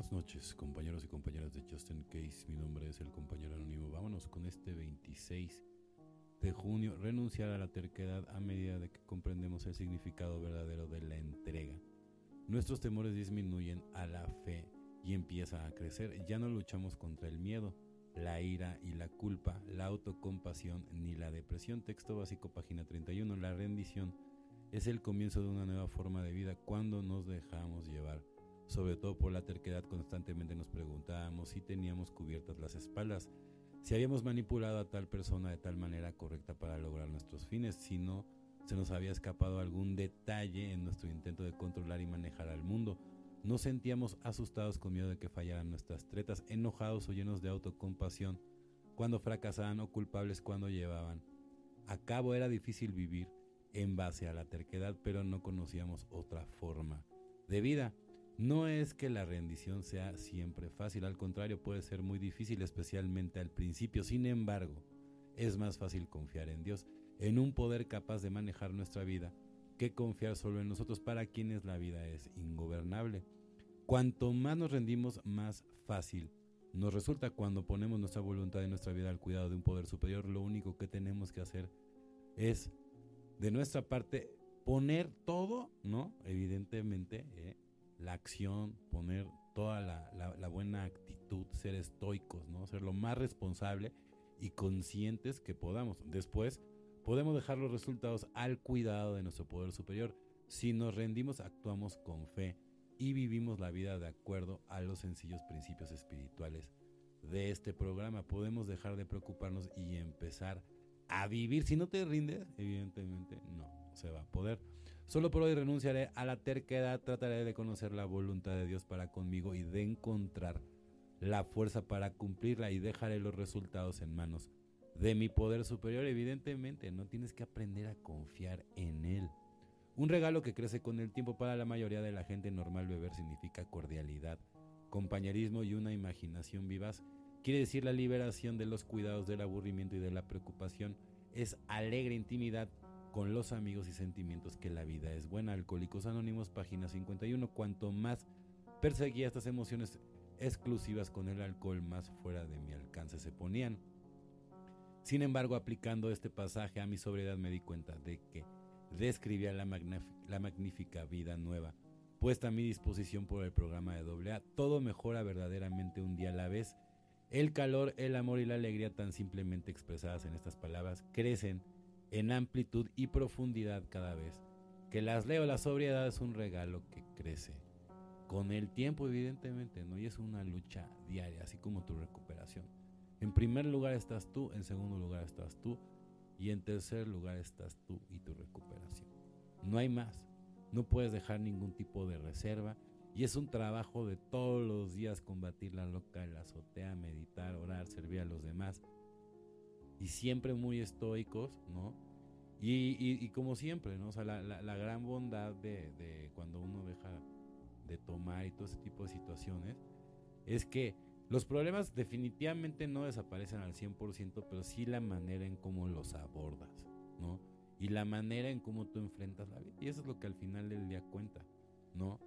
Buenas noches, compañeros y compañeras de Justin Case. Mi nombre es el compañero anónimo. Vámonos con este 26 de junio. Renunciar a la terquedad a medida de que comprendemos el significado verdadero de la entrega. Nuestros temores disminuyen a la fe y empieza a crecer. Ya no luchamos contra el miedo, la ira y la culpa, la autocompasión ni la depresión. Texto básico, página 31. La rendición es el comienzo de una nueva forma de vida cuando nos dejamos llevar sobre todo por la terquedad constantemente nos preguntábamos si teníamos cubiertas las espaldas, si habíamos manipulado a tal persona de tal manera correcta para lograr nuestros fines, si no se nos había escapado algún detalle en nuestro intento de controlar y manejar al mundo. Nos sentíamos asustados con miedo de que fallaran nuestras tretas, enojados o llenos de autocompasión cuando fracasaban o culpables cuando llevaban. A cabo era difícil vivir en base a la terquedad, pero no conocíamos otra forma de vida. No es que la rendición sea siempre fácil, al contrario puede ser muy difícil, especialmente al principio. Sin embargo, es más fácil confiar en Dios, en un poder capaz de manejar nuestra vida, que confiar solo en nosotros para quienes la vida es ingobernable. Cuanto más nos rendimos, más fácil nos resulta cuando ponemos nuestra voluntad y nuestra vida al cuidado de un poder superior. Lo único que tenemos que hacer es, de nuestra parte, poner todo, ¿no? Evidentemente, ¿eh? La acción, poner toda la, buena actitud, ser estoicos, ¿no? Ser lo más responsable y conscientes que podamos. Después, podemos dejar los resultados al cuidado de nuestro poder superior. Si nos rendimos, actuamos con fe y vivimos la vida de acuerdo a los sencillos principios espirituales de este programa. Podemos dejar de preocuparnos y empezar a vivir. Si no te rindes, evidentemente no se va a poder. Solo por hoy renunciaré a la terquedad, trataré de conocer la voluntad de Dios para conmigo y de encontrar la fuerza para cumplirla y dejaré los resultados en manos de mi poder superior. Evidentemente, no tienes que aprender a confiar en Él. Un regalo que crece con el tiempo para la mayoría de la gente normal beber significa cordialidad, compañerismo y una imaginación vivaz. Quiere decir la liberación de los cuidados del aburrimiento y de la preocupación. Es alegre intimidad con los amigos y sentimientos que la vida es buena. Alcohólicos Anónimos, página 51. Cuanto más perseguía estas emociones exclusivas con el alcohol, más fuera de mi alcance se ponían. Sin embargo, aplicando este pasaje a mi sobriedad me di cuenta de que describía la, la magnífica vida nueva puesta a mi disposición por el programa de AA. Todo mejora verdaderamente un día a la vez. El calor, el amor y la alegría tan simplemente expresadas en estas palabras crecen en amplitud y profundidad cada vez. Que las leo, la sobriedad es un regalo que crece. Con el tiempo, evidentemente, ¿no? Y es una lucha diaria, así como tu recuperación. En primer lugar estás tú, en segundo lugar estás tú, y en tercer lugar estás tú y tu recuperación. No hay más. No puedes dejar ningún tipo de reserva. Y es un trabajo de todos los días combatir la loca, la azotea, meditar, orar, servir a los demás y siempre muy estoicos, ¿no? Y, como siempre, ¿no? O sea, la, gran bondad de, cuando uno deja de tomar y todo ese tipo de situaciones es que los problemas definitivamente no desaparecen al 100%, pero sí la manera en cómo los abordas, ¿no? Y la manera en cómo tú enfrentas la vida. Y eso es lo que al final del día cuenta, ¿no?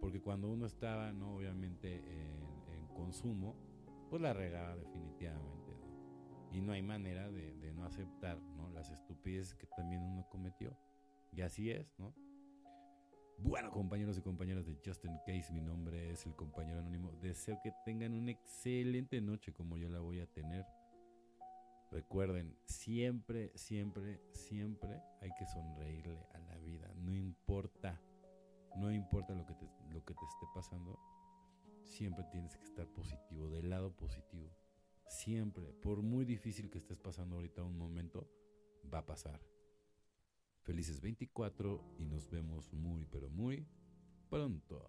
Porque cuando uno estaba, ¿no? Obviamente en, en consumo, pues la regaba definitivamente y no hay manera de, no aceptar ¿no? las estupideces que también uno cometió. Y así es, ¿no? Bueno, compañeros y compañeras de Justin Case, mi nombre es el compañero anónimo. Deseo que tengan una excelente noche como yo la voy a tener. Recuerden, siempre, siempre, siempre hay que sonreírle a la vida. No importa, no importa lo que te, lo que te esté pasando, siempre tienes que estar positivo, del lado positivo. Siempre, por muy difícil que estés pasando ahorita un momento, va a pasar. Felices 24 y nos vemos muy, pero muy pronto.